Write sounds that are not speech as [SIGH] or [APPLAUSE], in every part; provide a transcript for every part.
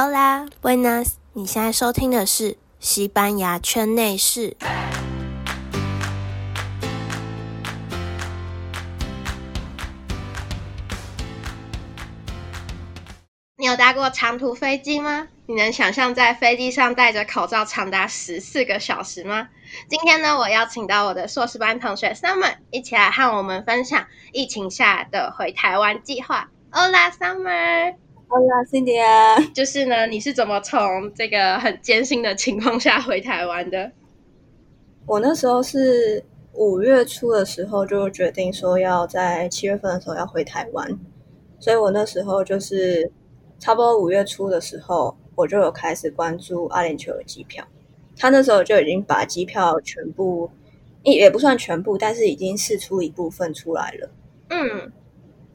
Hola，Buenas，你现在收听的是西班牙圈内事。你有搭过长途飞机吗？你能想象在飞机上戴着口罩长达十四个小时吗？今天呢，我邀请到我的硕士班同学 Summer 一起来和我们分享疫情下的回台湾计划哦啦 summer。Hola，Summer。Hola，Cindy。就是呢，你是怎么从这个很艰辛的情况下回台湾的？我那时候是五月初的时候就决定说要在七月份的时候要回台湾，所以我那时候就是。差不多五月初的时候，我就有开始关注阿联酋的机票。他那时候就已经把机票全部，也也不算全部，但是已经试出一部分出来了。嗯，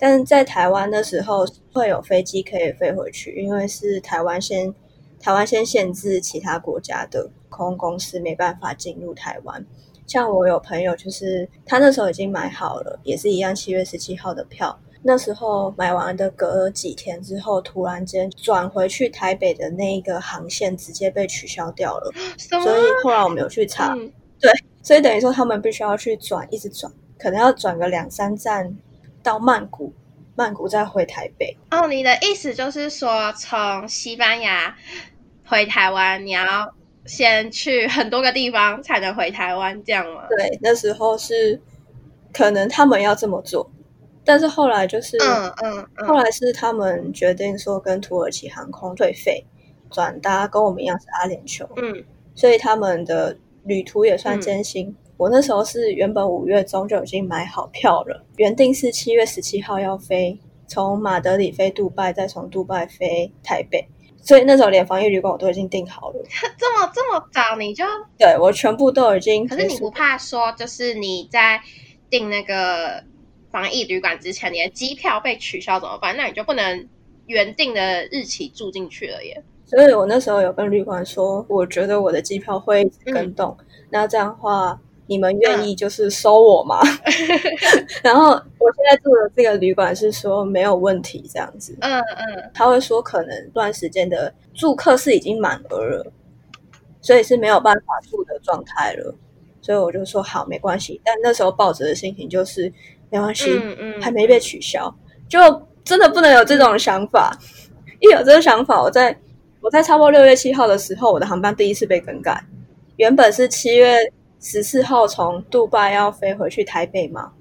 但是在台湾的时候会有飞机可以飞回去，因为是台湾先台湾先限制其他国家的空空公司没办法进入台湾。像我有朋友，就是他那时候已经买好了，也是一样七月十七号的票。那时候买完的，隔几天之后，突然间转回去台北的那一个航线直接被取消掉了。[GASPS] 所以后来我们有去查，对，所以等于说他们必须要去转，一直转，可能要转个两三站到曼谷，曼谷再回台北。哦，你的意思就是说，从西班牙回台湾，你要先去很多个地方才能回台湾，这样吗？对，那时候是可能他们要这么做。但是后来就是，嗯嗯，后来是他们决定说跟土耳其航空退费，转搭跟我们一样是阿联酋，嗯，所以他们的旅途也算艰辛。我那时候是原本五月中就已经买好票了，原定是七月十七号要飞，从马德里飞杜拜，再从杜拜飞台北，所以那时候连防疫旅馆我都已经订好了。这么这么早你就？对我全部都已经。可是你不怕说，就是你在订那个？防疫旅馆之前，你的机票被取消怎么办？那你就不能原定的日期住进去了耶。所以我那时候有跟旅馆说，我觉得我的机票会跟动，那这样的话，你们愿意就是收我吗？[LAUGHS] 然后我现在住的这个旅馆是说没有问题，这样子。嗯嗯，他会说可能段时间的住客是已经满额了，所以是没有办法住的状态了。所以我就说好，没关系。但那时候抱着的心情就是。没关系，嗯嗯还没被取消，就真的不能有这种想法。一有这个想法，我在我在差不多六月七号的时候，我的航班第一次被更改。原本是七月十四号从杜拜要飞回去台北嘛，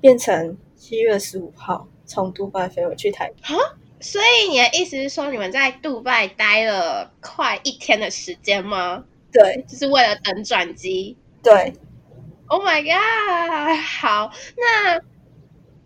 变成七月十五号从杜拜飞回去台北。啊，所以你的意思是说，你们在杜拜待了快一天的时间吗？对，就是为了等转机。对。Oh my god！好，那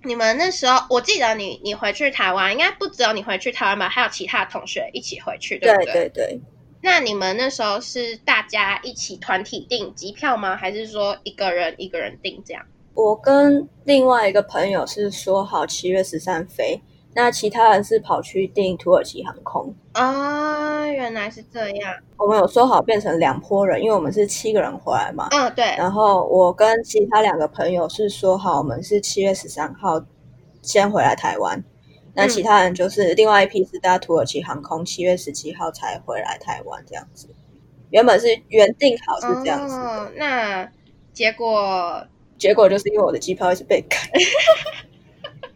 你们那时候，我记得你你回去台湾，应该不只有你回去台湾吧？还有其他同学一起回去，对不对？对对。那你们那时候是大家一起团体订机票吗？还是说一个人一个人订这样？我跟另外一个朋友是说好七月十三飞。那其他人是跑去订土耳其航空啊，原来是这样。我们有说好变成两拨人，因为我们是七个人回来嘛。嗯，对。然后我跟其他两个朋友是说好，我们是七月十三号先回来台湾。那其他人就是另外一批是搭土耳其航空，七月十七号才回来台湾这样子。原本是原定好是这样子。那结果结果就是因为我的机票一 [LAUGHS] 直被改。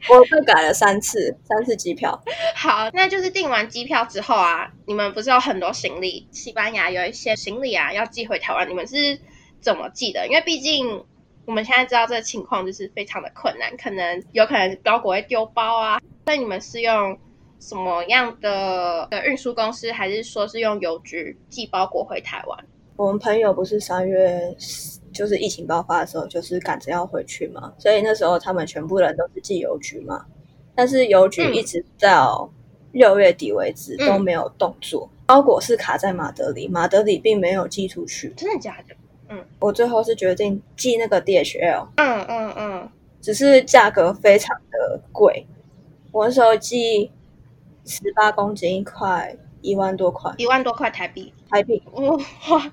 我被改了三次，三次机票。好，那就是订完机票之后啊，你们不是有很多行李？西班牙有一些行李啊，要寄回台湾，你们是怎么寄的？因为毕竟我们现在知道这个情况就是非常的困难，可能有可能包裹会丢包啊。那你们是用什么样的的运输公司，还是说是用邮局寄包裹回台湾？我们朋友不是三月。就是疫情爆发的时候，就是赶着要回去嘛，所以那时候他们全部人都是寄邮局嘛。但是邮局一直到六月底为止都没有动作，包裹是卡在马德里，马德里并没有寄出去。真的假的？嗯，我最后是决定寄那个 DHL。嗯嗯嗯，只是价格非常的贵，我那时候寄十八公斤一块一万多块一万多块台币，台币，哇哇，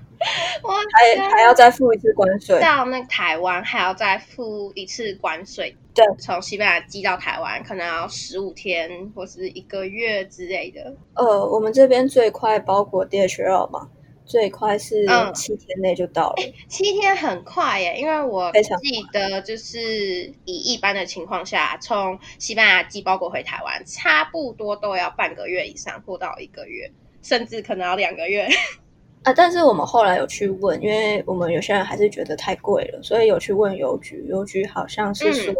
我还还要再付一次关税。到那台湾还要再付一次关税。对，从西班牙寄到台湾可能要十五天或是一个月之类的。呃，我们这边最快包裹 DHL 嘛，最快是嗯七天内就到了。七天很快耶，因为我记得就是以一般的情况下，从西班牙寄包裹回台湾，差不多都要半个月以上，或到一个月，甚至可能要两个月。[LAUGHS] 啊，但是我们后来有去问，因为我们有些人还是觉得太贵了，所以有去问邮局，邮局好像是说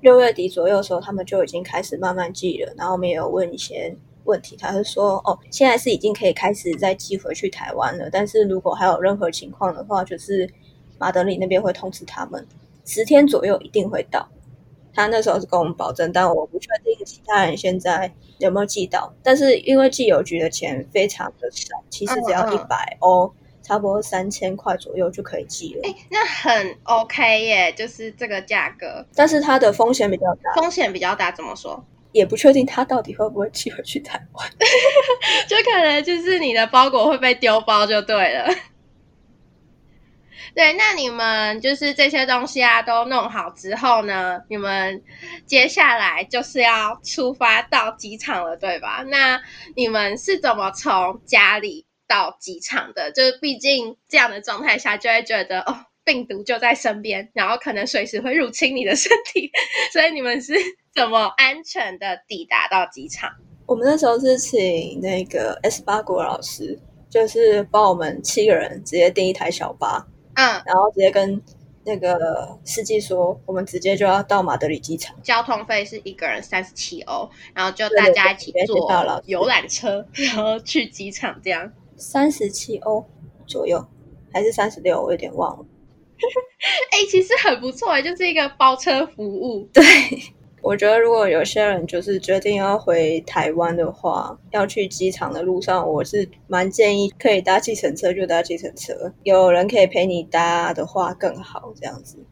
六月底左右的时候，他们就已经开始慢慢寄了。然后我们也有问一些问题，他是说哦，现在是已经可以开始再寄回去台湾了，但是如果还有任何情况的话，就是马德里那边会通知他们，十天左右一定会到。他那时候是跟我们保证，但我不确定其他人现在有没有寄到。但是因为寄邮局的钱非常的少，其实只要一百欧，差不多三千块左右就可以寄了。哎，那很 OK 耶，就是这个价格，但是它的风险比较大，风险比较大，怎么说？也不确定他到底会不会寄回去台湾。[LAUGHS] 就可能就是你的包裹会被丢包就对了。对，那你们就是这些东西啊都弄好之后呢，你们接下来就是要出发到机场了，对吧？那你们是怎么从家里到机场的？就是毕竟这样的状态下，就会觉得哦，病毒就在身边，然后可能随时会入侵你的身体，[LAUGHS] 所以你们是怎么安全的抵达到机场？我们那时候是请那个 S 八国老师，就是帮我们七个人直接订一台小巴，嗯，然后直接跟那个司机说，我们直接就要到马德里机场。交通费是一个人三十七欧，然后就大家一起对坐到了游览车，然后去机场这样。三十七欧左右，还是三十六，我有点忘了。[LAUGHS] 哎、其实很不错哎，就是一个包车服务。对，我觉得如果有些人就是决定要回台湾的话，要去机场的路上，我是蛮建议可以搭计程车就搭计程车，有人可以陪你搭的话更好，这样子。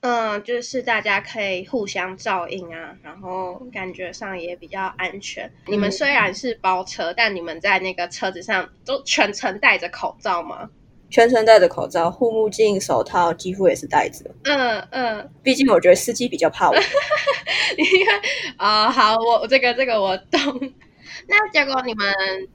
嗯，就是大家可以互相照应啊，然后感觉上也比较安全。你们虽然是包车，但你们在那个车子上都全程戴着口罩吗？全程戴着口罩、护目镜、手套，几乎也是戴着。嗯嗯，毕竟我觉得司机比较怕我。[LAUGHS] 你看啊、好，我这个这个我懂。那结果你们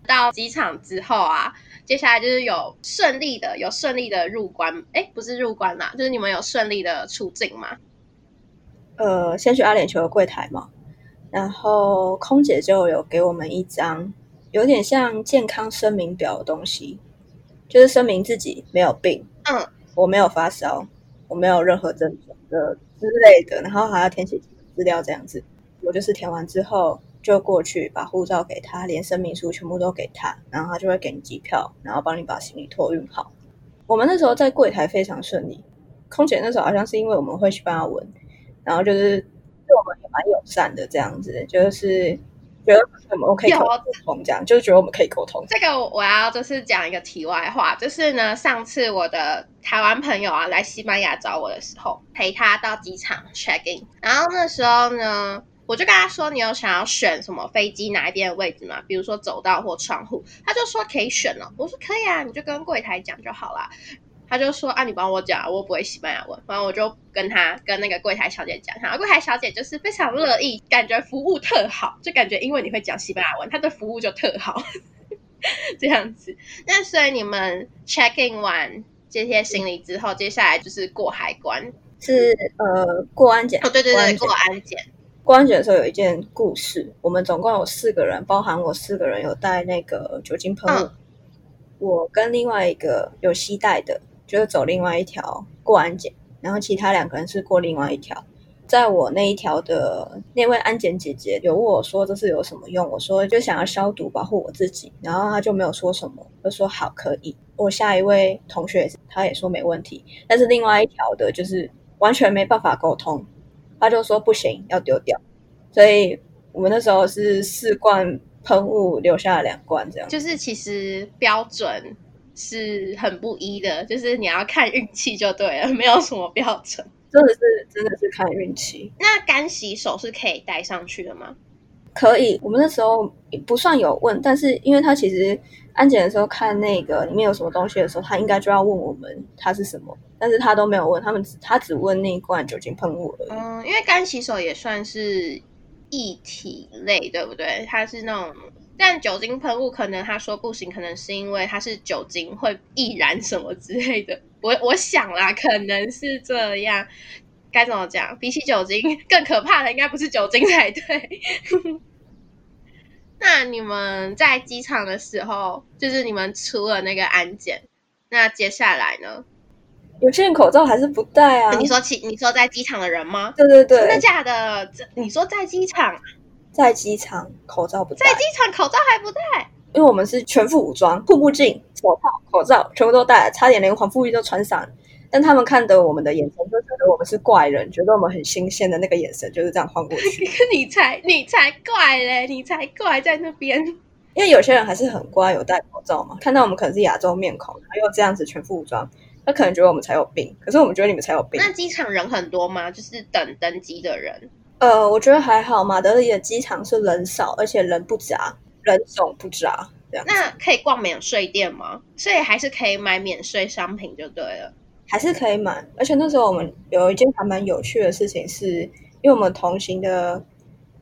到机场之后啊，接下来就是有顺利的有顺利的入关，哎，不是入关啦，就是你们有顺利的出境吗？呃，先去阿联酋的柜台嘛，然后空姐就有给我们一张有点像健康声明表的东西，就是声明自己没有病，嗯，我没有发烧，我没有任何症状的之类的，然后还要填写资料这样子。我就是填完之后就过去把护照给他，连声明书全部都给他，然后他就会给你机票，然后帮你把行李托运好。我们那时候在柜台非常顺利，空姐那时候好像是因为我们会西班牙文，然后就是对我们也蛮友善的这样子，就是觉得我们可以有沟通，这样就是觉得我们可以沟通。这个我要就是讲一个题外话，就是呢，上次我的台湾朋友啊来西班牙找我的时候，陪他到机场 check in，然后那时候呢，我就跟他说，你有想要选什么飞机哪一边的位置吗？比如说走道或窗户，他就说可以选了。我说可以啊，你就跟柜台讲就好啦。他就说啊，你帮我讲，我不会西班牙文。然后我就跟他跟那个柜台小姐讲，然后柜台小姐就是非常乐意，感觉服务特好，就感觉因为你会讲西班牙文，她的服务就特好。[LAUGHS] 这样子。那所以你们 check in 完这些行李之后，接下来就是过海关。是呃过安检哦，对对对，过安检过安检。的时候有一件故事，我们总共有四个人，包含我四个人有带那个酒精喷雾，嗯我跟另外一个有携带的，就是走另外一条过安检，然后其他两个人是过另外一条。在我那一条的那位安检姐姐有问我说这是有什么用，我说就想要消毒保护我自己，然后她就没有说什么，就说好可以。我下一位同学他也说没问题，但是另外一条的就是完全没办法沟通，他就说不行，要丢掉。所以我们那时候是四罐喷雾留下了两罐这样。就是其实标准是很不一的，就是你要看运气就对了，没有什么标准。[LAUGHS] 真的是真的是看运气。那干洗手是可以带上去的吗？可以，我们那时候不算有问，但是因为他其实安检的时候看那个里面有什么东西的时候，他应该就要问我们它是什么，但是他都没有问，他们只他只问那一罐酒精喷雾而已。嗯，因为干洗手也算是液体类，对不对？它是那种，但酒精喷雾可能他说不行，可能是因为它是酒精会易燃什么之类的。我我想啦，可能是这样。该怎么讲？比起酒精更可怕的，应该不是酒精才对。[LAUGHS] 那你们在机场的时候，就是你们出了那个安检，那接下来呢？有些人口罩还是不戴啊。你说起你说在机场的人吗？对对对，真的假的？这你说在机场，在机场口罩不戴，在机场口罩还不戴？因为我们是全副武装，护目镜、手套、口罩全部都戴，差点连防护衣都穿上。但他们看得我们的眼神，就觉得我们是怪人，觉得我们很新鲜的那个眼神就是这样晃过去。你 [LAUGHS] 才你才怪嘞，你才怪在那边。因为有些人还是很乖，有戴口罩嘛，看到我们可能是亚洲面孔，然后又这样子全副武装，他可能觉得我们才有病。可是我们觉得你们才有病。那机场人很多吗？就是等登机的人？呃，我觉得还好。马德里的机场是人少，而且人不杂，人种不杂。这样。那可以逛免税店吗？所以还是可以买免税商品就对了。还是可以买，而且那时候我们有一件还蛮有趣的事情，是因为我们同行的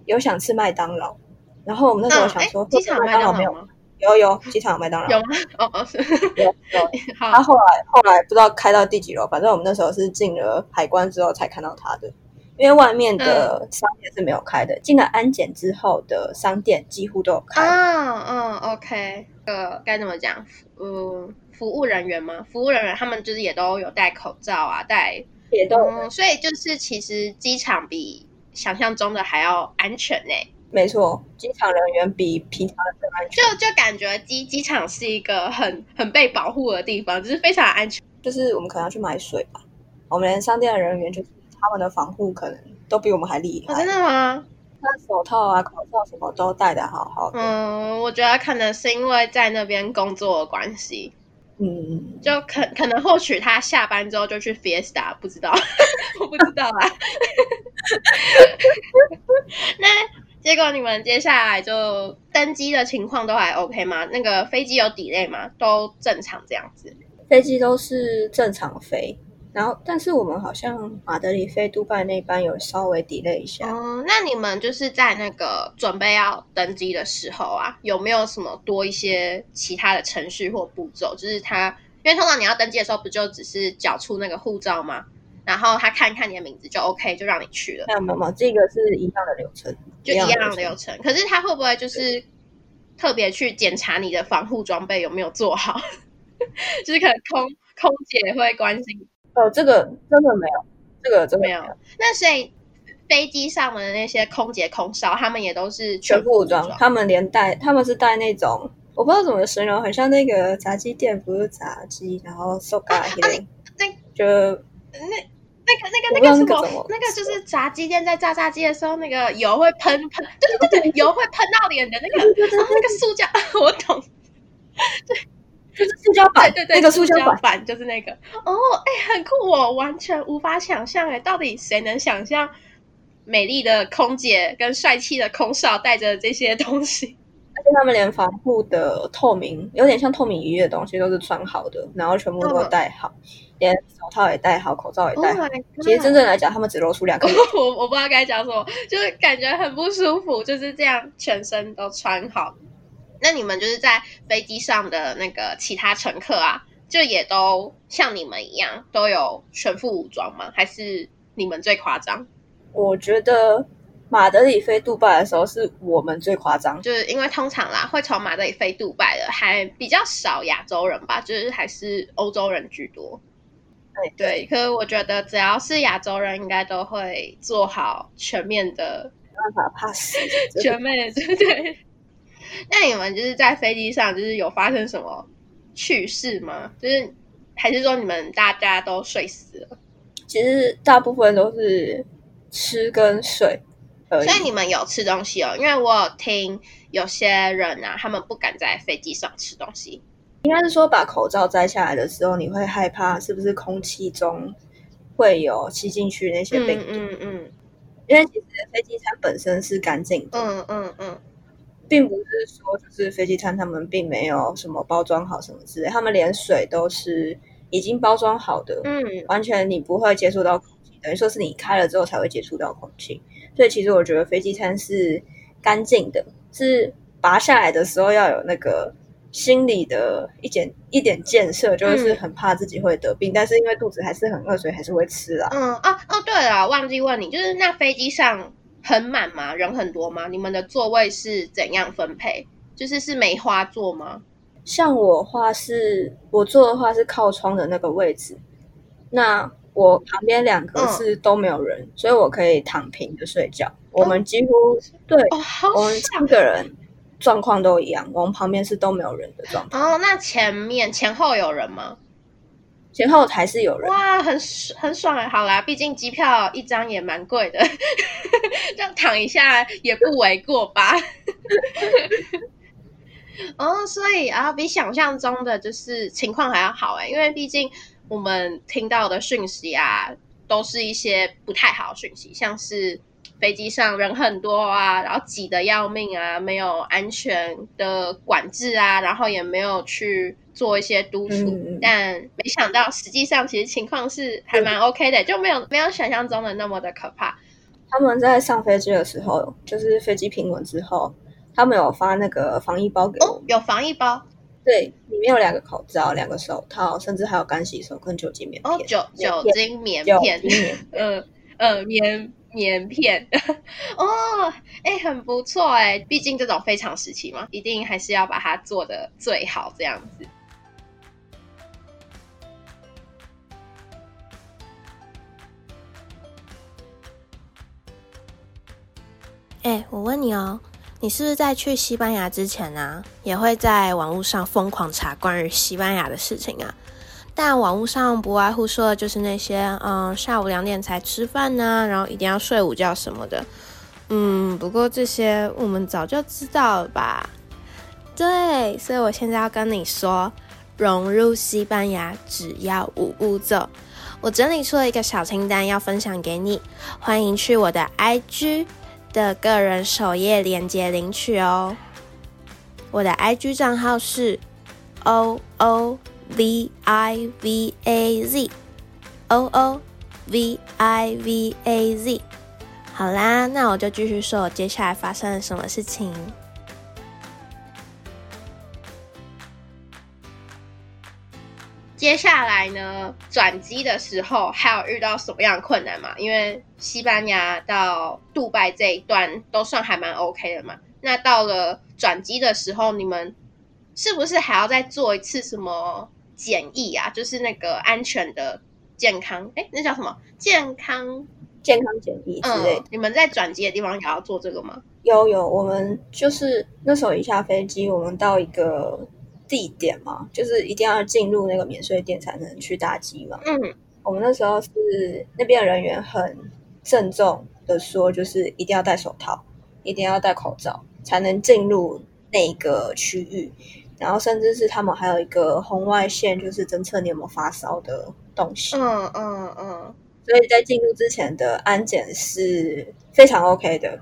有想吃麦当劳，然后我们那时候想说，机场麦当劳没有吗？有有，机场有麦当劳有吗？哦哦是，有 [LAUGHS] 有。他后来后来不知道开到第几楼，反正我们那时候是进了海关之后才看到他的，因为外面的商店是没有开的，进了安检之后的商店几乎都有开。啊嗯，OK，呃，该怎么讲？嗯。服务人员吗？服务人员他们就是也都有戴口罩啊，戴也都，所以就是其实机场比想象中的还要安全呢。没错，机场人员比平常的更安全。就就感觉机机场是一个很很被保护的地方，就是非常安全。就是我们可能要去买水吧，我们连商店的人员就是他们的防护可能都比我们还厉害。真的吗？那手套啊、口罩什么都戴的好好的。嗯，我觉得可能是因为在那边工作的关系。嗯，就可可能或许他下班之后就去 Fiesta，不知道，[LAUGHS] 我不知道啊。[LAUGHS] 那结果你们接下来就登机的情况都还 OK 吗？那个飞机有 delay 吗？都正常这样子？飞机都是正常飞。然后，但是我们好像马德里飞杜拜那班有稍微 delay 一下。哦，那你们就是在那个准备要登机的时候啊，有没有什么多一些其他的程序或步骤？就是他，因为通常你要登机的时候，不就只是缴出那个护照吗？然后他看看你的名字就 OK，就让你去了。没有没有，这个是一样的流程，就一样的流程。可是他会不会就是特别去检查你的防护装备有没有做好？[LAUGHS] 就是可能空空姐会关心。哦，这个真的没有，这个真没有。那所以飞机上的那些空姐、空少，他们也都是全副武装，他们连带，他们是带那种，我不知道怎么形容，很像那个炸鸡店，不是炸鸡，然后手嘎一类，那就那那个那个那个什么，那个就是炸鸡店在炸炸鸡的时候，那个油会喷喷，对对对对，油会喷到脸的那个，那个塑胶，[LAUGHS] 我懂，对。就是塑胶板，对对对，那个塑胶板就是那个哦，哎，很酷，哦完全无法想象，哎，到底谁能想象美丽的空姐跟帅气的空少带着这些东西？[LAUGHS] 而且他们连防护的透明，有点像透明衣的东西都是穿好的，然后全部都戴好，连手套也戴好，口罩也戴好。其实真正来讲，他们只露出两个。[LAUGHS] 我我不知道该讲什么，就是感觉很不舒服，就是这样，全身都穿好。那你们就是在飞机上的那个其他乘客啊，就也都像你们一样都有全副武装吗？还是你们最夸张？我觉得马德里飞杜拜的时候是我们最夸张，就是因为通常啦，会从马德里飞杜拜的还比较少亚洲人吧，就是还是欧洲人居多。对对，可是我觉得只要是亚洲人，应该都会做好全面的，没办法 pass，全面对对。[LAUGHS] 那你们就是在飞机上，就是有发生什么趣事吗？就是还是说你们大家都睡死了？其实大部分都是吃跟睡。所以你们有吃东西哦？因为我有听有些人啊，他们不敢在飞机上吃东西。应该是说把口罩摘下来的时候，你会害怕是不是空气中会有吸进去那些病毒？嗯嗯。因为其实飞机餐本身是干净的，嗯嗯嗯，并不是说就是飞机餐他们并没有什么包装好什么之类，他们连水都是已经包装好的，嗯，完全你不会接触到空气，等于说是你开了之后才会接触到空气。所以其实我觉得飞机餐是干净的，是拔下来的时候要有那个心理的一点一点建设，就是很怕自己会得病，但是因为肚子还是很饿，所以还是会吃啦。嗯哦哦，对了，忘记问你，就是那飞机上很满吗？人很多吗？你们的座位是怎样分配？就是是梅花座吗？像我话是，我坐的话是靠窗的那个位置，那我旁边两个是都没有人，所以我可以躺平的睡觉。我们几乎对哦，好我们三个人状况都一样，我们旁边是都没有人的状态，哦。那前面前后有人吗？前后还是有人。哇，很很爽哎！好啦，毕竟机票一张也蛮贵的，[LAUGHS] 这样躺一下也不为过吧？哦，所以啊，比想象中的就是情况还要好哎，因为毕竟我们听到的讯息啊，都是一些不太好讯息，像是飞机上人很多啊，然后挤得要命啊，没有安全的管制啊，然后也没有去做一些督促，但没想到实际上其实情况是还蛮 OK 的，就没有没有想象中的那么的可怕。他们在上飞机的时候，就是飞机平稳之后，他们有发那个防疫包给我，，哦有防疫包。对，里面有两个口罩、两个手套，甚至还有干洗手跟酒精棉片。哦，酒酒精棉酒片，嗯 [LAUGHS] 嗯，棉棉片，[LAUGHS] 哦，哎，很不错哎，毕竟这种非常时期嘛，一定还是要把它做的最好，这样子。哎、我问你哦，你是不是在去西班牙之前啊，也会在网络上疯狂查关于西班牙的事情啊？但网络上不外乎说的就是那些，嗯，下午两点才吃饭呢、然后一定要睡午觉什么的。嗯，不过这些我们早就知道了吧？对，所以我现在要跟你说，融入西班牙只要五步骤。我整理出了一个小清单要分享给你，欢迎去我的 IG 的个人首页链接领取哦。我的 IG 账号是 O O V I V A Z O O V I V A Z。好啦，那我就继续说我接下来发生了什么事情。接下来呢，转机的时候还有遇到什么样的困难吗？因为西班牙到杜拜这一段都算还蛮 OK 的嘛。那到了转机的时候，你们是不是还要再做一次什么检疫啊？就是那个安全的健康，哎，那叫什么健康？健康检疫之类的。嗯，你们在转机的地方也要做这个吗？有有，我们就是那时候一下飞机，我们到一个地点嘛，就是一定要进入那个免税店才能去搭机嘛。嗯，我们那时候是那边的人员很郑重的说，就是一定要戴手套，一定要戴口罩，才能进入那个区域。然后甚至是他们还有一个红外线，就是侦测你有没有发烧的东西。嗯嗯嗯，所以在进入之前的安检是非常 OK 的，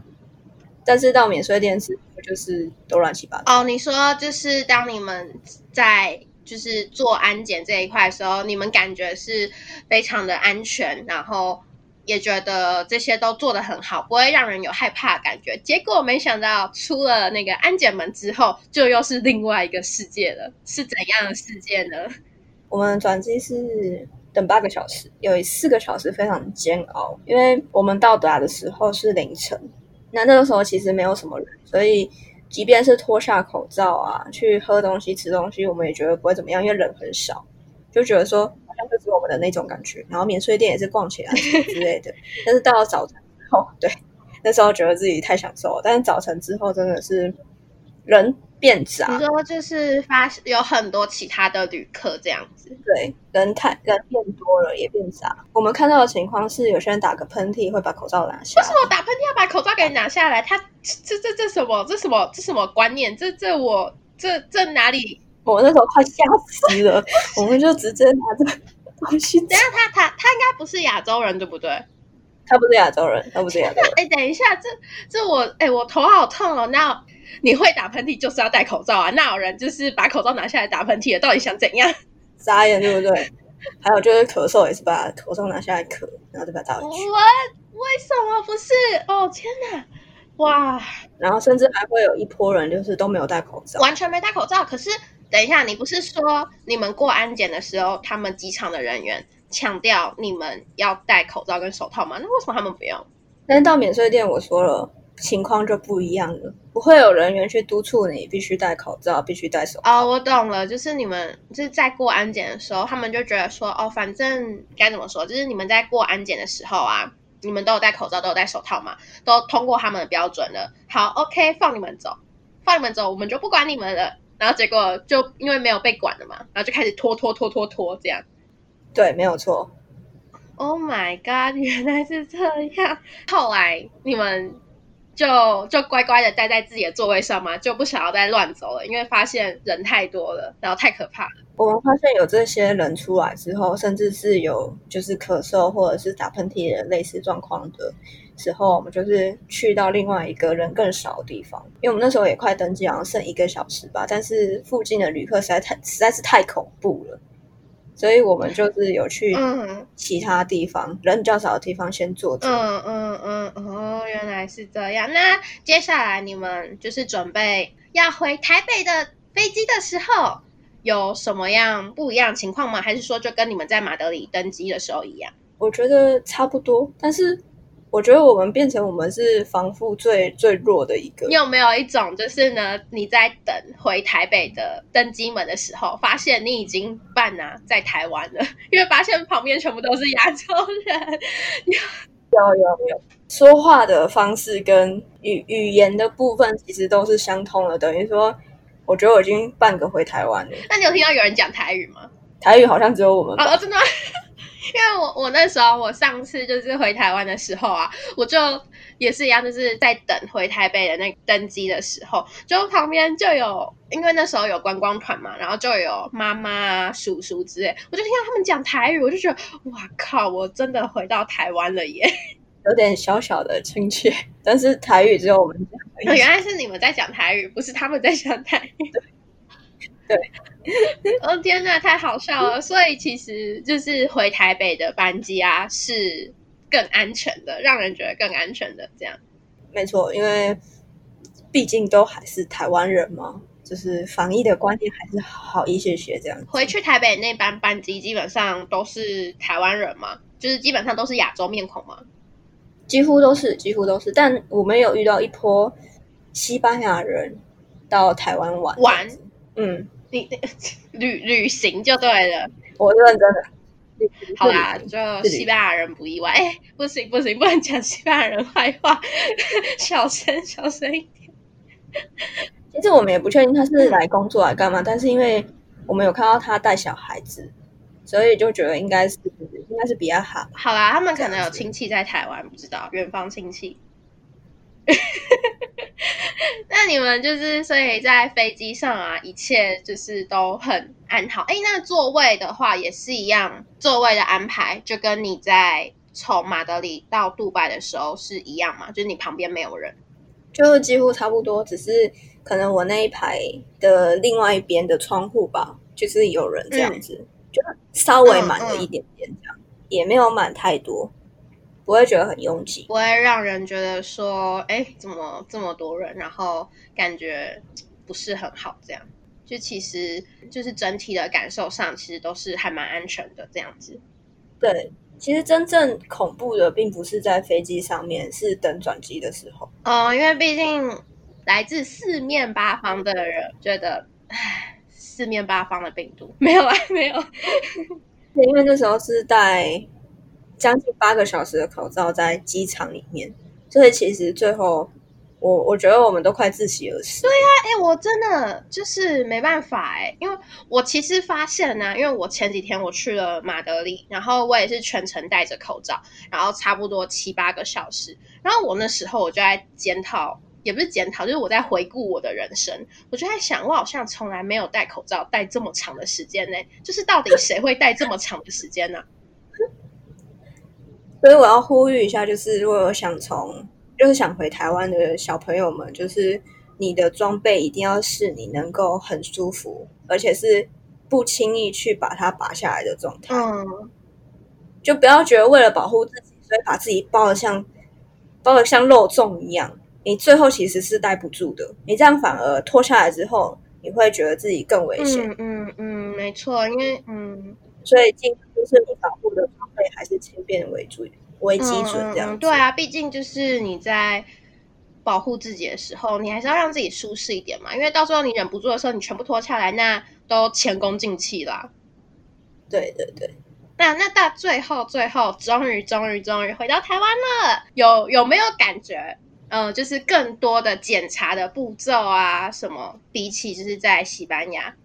但是到免税店之后就是都乱七八糟。哦，你说就是当你们在就是做安检这一块的时候，你们感觉是非常的安全，然后也觉得这些都做得很好，不会让人有害怕的感觉。结果没想到出了那个安检门之后，就又是另外一个世界了，是怎样的世界呢？我们转机是等八个小时，有四个小时非常煎熬，因为我们到达的时候是凌晨，那那个时候其实没有什么人，所以即便是脱下口罩啊，去喝东西、吃东西，我们也觉得不会怎么样，因为人很少，就觉得说好像就是我们的那种感觉。然后免税店也是逛起来之类的，但是到了早晨之后，对，那时候觉得自己太享受了，但是早晨之后真的是人变杂，你说就是发有很多其他的旅客这样子，对，人太人变多了，也变杂。我们看到的情况是，有些人打个喷嚏会把口罩拿下为什，么打喷嚏要把口罩给拿下来？他这这这什么？这什么？这什么观念？这这我这这哪里？我那时候快吓死了，[LAUGHS] 我们就直接拿着东西等。下他他他应该不是亚洲人对不对？他不是亚洲人，他不是亚洲人。哎，等一下，这这我哎，我头好痛哦。那你会打喷嚏就是要戴口罩啊？那有人就是把口罩拿下来打喷嚏的，到底想怎样？眨眼对不对？还有就是咳嗽也是把口罩拿下来咳，然后再把它戴回去。[LAUGHS] 我为什么不是？哦天哪！哇！然后甚至还会有一波人就是都没有戴口罩，完全没戴口罩。可是等一下，你不是说你们过安检的时候，他们机场的人员强调你们要戴口罩跟手套吗？那为什么他们不用？但是到免税店，我说了情况就不一样了，不会有人员去督促你必须戴口罩，必须戴手套哦，我懂了，就是你们就是在过安检的时候，他们就觉得说，哦，反正该怎么说，就是你们在过安检的时候啊。你们都有戴口罩，都有戴手套嘛？都通过他们的标准了。好，OK，放你们走，放你们走，我们就不管你们了。然后结果就因为没有被管了嘛，然后就开始拖拖拖拖拖这样。对，没有错。Oh my god，原来是这样。后来你们就就乖乖的待在自己的座位上嘛，就不想要再乱走了，因为发现人太多了，然后太可怕了。我们发现有这些人出来之后，甚至是有就是咳嗽或者是打喷嚏的类似状况的时候，我们就是去到另外一个人更少的地方，因为我们那时候也快登机，好像剩一个小时吧。但是附近的旅客实在太实在是太恐怖了，所以我们就是有去其他地方人比较少的地方先坐着。嗯嗯嗯哦，原来是这样。那接下来你们就是准备要回台北的飞机的时候。有什么样不一样情况吗？还是说就跟你们在马德里登机的时候一样？我觉得差不多，但是我觉得我们变成我们是防护最最弱的一个。你有没有一种就是呢？你在等回台北的登机门的时候，发现你已经半啊在台湾了，[LAUGHS] 因为发现旁边全部都是亚洲人。[LAUGHS] 有有有，说话的方式跟语语言的部分其实都是相通的，等于说。我觉得我已经半个回台湾了。那你有听到有人讲台语吗？台语好像只有我们。哦，真的？[LAUGHS] 因为我我那时候我上次就是回台湾的时候啊，我就也是一样，就是在等回台北的那登机的时候，就旁边就有，因为那时候有观光团嘛，然后就有妈妈啊、叔叔之类，我就听到他们讲台语，我就觉得哇靠，我真的回到台湾了耶！[LAUGHS] 有点小小的亲切，但是台语只有我们讲。原来是你们在讲台语，不是他们在讲台语。对，[LAUGHS] 哦天哪，太好笑了！所以其实就是回台北的班机啊，是更安全的，让人觉得更安全的。这样没错，因为毕竟都还是台湾人嘛，就是防疫的观念还是好一些些。这样回去台北那班班机基本上都是台湾人嘛，就是基本上都是亚洲面孔嘛。几乎都是，几乎都是，但我们有遇到一波西班牙人到台湾玩玩，嗯，你 [LAUGHS] 旅旅行就对了，我是认真的。好啦，就西班牙人不意外。哎，不行不行，不能讲西班牙人坏话，[LAUGHS] 小声小声一点。其实我们也不确定他是来工作来干嘛，但是因为我们有看到他带小孩子。所以就觉得应该是应该是比较好。好啦，他们可能有亲戚在台湾，不知道远方亲戚。[LAUGHS] 那你们就是所以在飞机上啊，一切就是都很安好。哎，那座位的话也是一样，座位的安排就跟你在从马德里到杜拜的时候是一样嘛？就是你旁边没有人，就几乎差不多，只是可能我那一排的另外一边的窗户吧，就是有人这样子。就稍微满了一点点，这样也没有满太多，不会觉得很拥挤，不会让人觉得说，哎，怎么这么多人，然后感觉不是很好，这样就其实就是整体的感受上，其实都是还蛮安全的这样子。对，其实真正恐怖的并不是在飞机上面，是等转机的时候。哦，因为毕竟来自四面八方的人觉得，唉。四面八方的病毒 [LAUGHS] 没有啊，没有。[LAUGHS] 因为那时候是戴将近八个小时的口罩在机场里面，所以其实最后我我觉得我们都快窒息而死。对呀，哎，我真的就是没办法哎，因为我其实发现呢，因为我前几天我去了马德里，然后我也是全程戴着口罩，然后差不多七八个小时，然后我那时候我就在检讨。也不是检讨，就是我在回顾我的人生，我就在想，我好像从来没有戴口罩戴这么长的时间呢。就是到底谁会戴这么长的时间呢？所以我要呼吁一下，就是如果有想从，就是想回台湾的小朋友们，就是你的装备一定要是你能够很舒服，而且是不轻易去把它拔下来的状态。嗯，就不要觉得为了保护自己，所以把自己包的像包的像肉粽一样，你最后其实是待不住的。你这样反而脱下来之后，你会觉得自己更危险。嗯嗯嗯，没错，因为嗯，所以尽量就是你保护的还是轻便为主为基准这样对啊，毕竟就是你在保护自己的时候，你还是要让自己舒适一点嘛，因为到时候你忍不住的时候，你全部脱下来，那都前功尽弃啦。对对对，那那到最后最后，终于终于终于回到台湾了，有有没有感觉？嗯、就是更多的检查的步骤啊，什么比起就是在西班牙，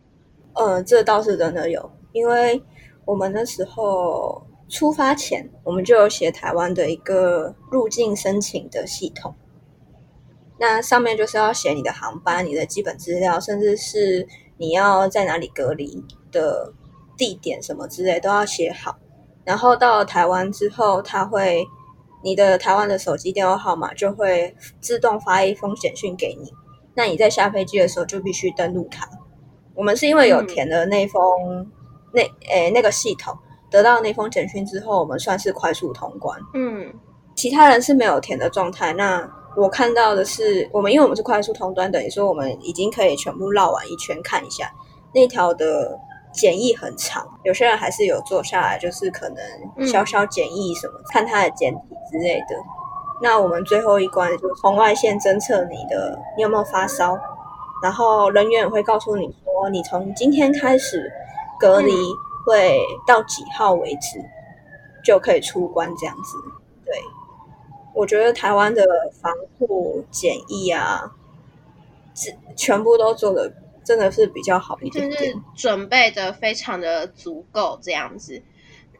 嗯，这倒是真的有，因为我们那时候出发前，我们就有写台湾的一个入境申请的系统。那上面就是要写你的航班、你的基本资料，甚至是你要在哪里隔离的地点什么之类都要写好。然后到了台湾之后，他会你的台湾的手机电话号码就会自动发一封简讯给你。那你在下飞机的时候就必须登录它。我们是因为有填了那封、那诶那个系统，得到那封简讯之后，我们算是快速通关。嗯其他人是没有填的状态。那我看到的是，我们因为我们是快速通关，等于说我们已经可以全部绕完一圈看一下那条的检疫很长，有些人还是有坐下来，就是可能小小检疫什么，看他的检体之类的。那我们最后一关就是红外线侦测你的你有没有发烧，然后人员也会告诉你说，你从今天开始隔离会到几号为止就可以出关这样子。对，我觉得台湾的防护检疫啊，是全部都做的真的是比较好一点就是。准备的非常的足够这样子，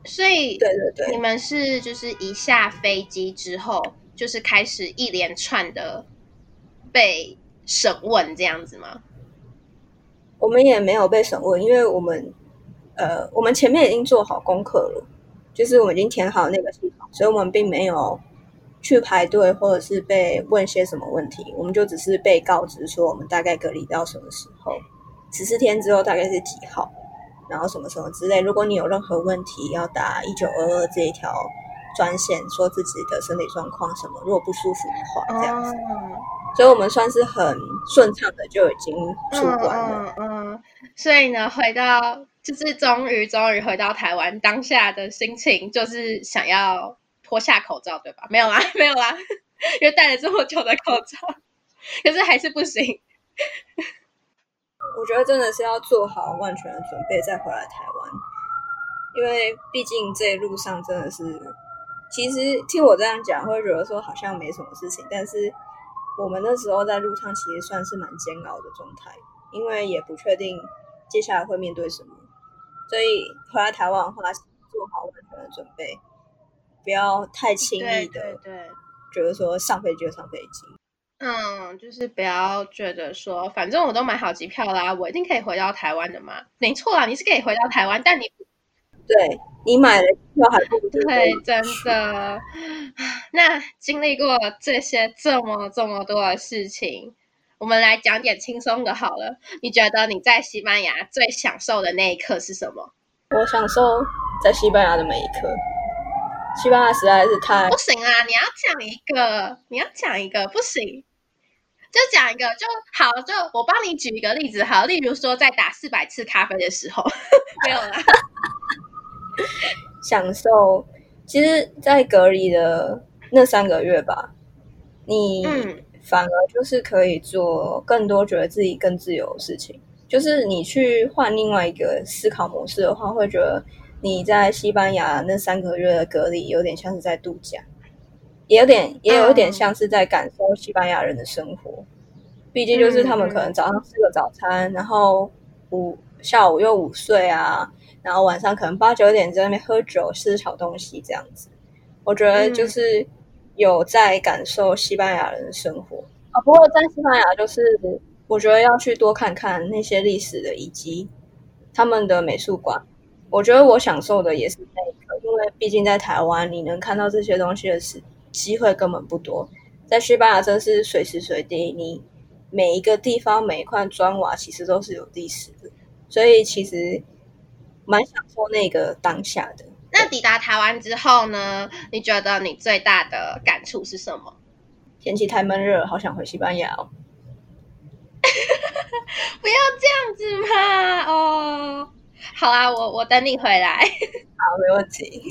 所以对对对，你们是就是一下飞机之后，就是开始一连串的被审问这样子吗？我们也没有被审问，因为我们呃，我们前面已经做好功课了，就是我们已经填好那个系统，所以我们并没有去排队或者是被问些什么问题，我们就只是被告知说我们大概隔离到什么时候，十四天之后大概是几号，然后什么什么之类。如果你有任何问题，要打一九二二这一条专线，说自己的身体状况什么，如果不舒服的话，这样子。哦所以我们算是很顺畅的就已经出关了。嗯，所以呢，回到就是终于终于回到台湾，当下的心情就是想要脱下口罩，对吧？没有啦，[LAUGHS] 没有啦，因为戴了这么久的口罩，可是还是不行。我觉得真的是要做好万全的准备再回来台湾，因为毕竟这一路上真的是，其实听我这样讲会觉得说好像没什么事情，但是我们那时候在路上其实算是蛮煎熬的状态，因为也不确定接下来会面对什么，所以回来台湾的话，做好完全的准备，不要太轻易的对对，觉得说上飞机就上飞机。嗯，就是不要觉得说，反正我都买好机票啦，我一定可以回到台湾的嘛。没错啊，你是可以回到台湾，但你对你买了机票还不 [LAUGHS] 对，真的。[LAUGHS] 那经历过这些这么这么多的事情，我们来讲点轻松的好了。你觉得你在西班牙最享受的那一刻是什么？我享受在西班牙的每一刻。西班牙实在是太不行啊，你要讲一个，你要讲一个，不行。就讲一个就好，就我帮你举一个例子好，例如说在打四百次咖啡的时候，[LAUGHS] 没有啦，[LAUGHS] 享受。其实，在隔离的那三个月吧，你嗯反而就是可以做更多觉得自己更自由的事情。就是你去换另外一个思考模式的话，会觉得你在西班牙那三个月的隔离有点像是在度假，也有点也有一点像是在感受西班牙人的生活。毕竟就是他们可能早上吃个早餐，然后午下午又午睡啊，然后晚上可能八九点在那边喝酒吃小东西这样子。我觉得就是有在感受西班牙人的生活啊。不过在西班牙就是我觉得要去多看看那些历史的遗迹，他们的美术馆。我觉得我享受的也是那一刻，因为毕竟在台湾，你能看到这些东西的时机会根本不多。在西班牙，真是随时随地，你每一个地方每一块砖瓦其实都是有历史的，所以其实蛮享受那个当下的。那抵达台湾之后呢？你觉得你最大的感触是什么？天气太闷热，好想回西班牙哦！[LAUGHS] 不要这样子嘛！哦，好啊，我我等你回来。[LAUGHS] 好，没问题。[LAUGHS]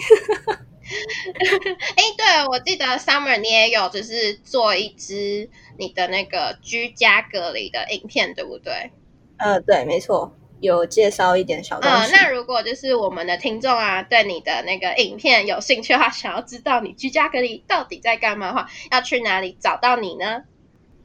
哎，对，我记得 Summer 你也有就是做一支你的那个居家隔离的影片，对不对？呃，对，没错。有介绍一点小东西。那如果就是我们的听众啊，对你的那个影片有兴趣的话，想要知道你居家隔离到底在干嘛的话，要去哪里找到你呢？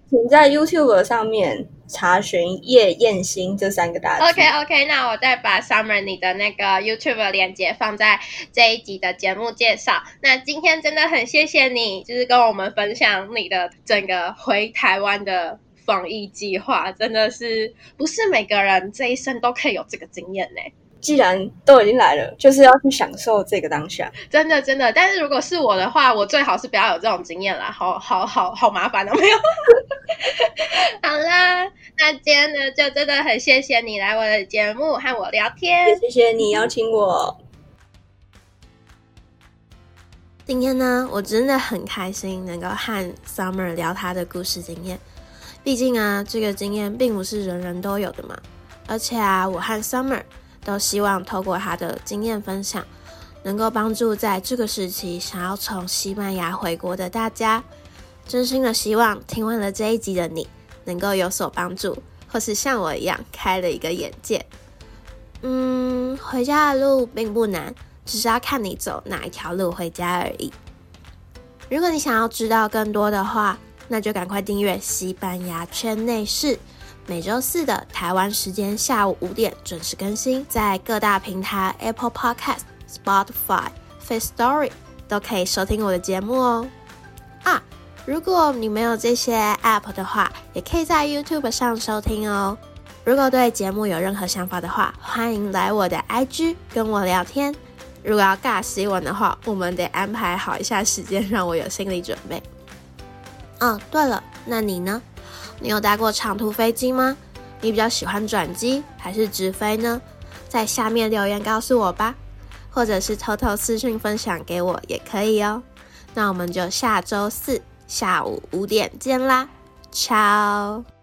请在 YouTube 上面查询叶燕心这三个大字。OK OK，那我再把 Summer 你的那个 YouTube 链接放在这一集的节目介绍。那今天真的很谢谢你，就是跟我们分享你的整个回台湾的。防疫计划真的是不是每个人这一生都可以有这个经验呢？既然都已经来了，就是要去享受这个当下。真的真的，但是如果是我的话，我最好是不要有这种经验啦，好好好好麻烦哦，没有。[LAUGHS] 好啦，那今天呢，就真的很谢谢你来我的节目和我聊天，谢谢你邀请我。今天呢，我真的很开心能够和 Summer 聊他的故事经验。毕竟啊，这个经验并不是人人都有的嘛。而且啊，我和 Summer 都希望透过他的经验分享，能够帮助在这个时期想要从西班牙回国的大家。真心的希望听完了这一集的你，能够有所帮助，或是像我一样开了一个眼界。嗯，回家的路并不难，只是要看你走哪一条路回家而已。如果你想要知道更多的话，那就赶快订阅西班牙圈内事，每周四的台湾时间下午五点准时更新，在各大平台 Apple Podcast、Spotify、Face Story 都可以收听我的节目哦。啊，如果你没有这些 App 的话，也可以在 YouTube 上收听哦。如果对节目有任何想法的话，欢迎来我的 IG 跟我聊天。如果要尬洗碗的话，我们得安排好一下时间，让我有心理准备。哦，对了，那你呢？你有搭过长途飞机吗？你比较喜欢转机还是直飞呢？在下面留言告诉我吧，或者是偷偷私信分享给我也可以哦。那我们就下周四下午五点见啦超。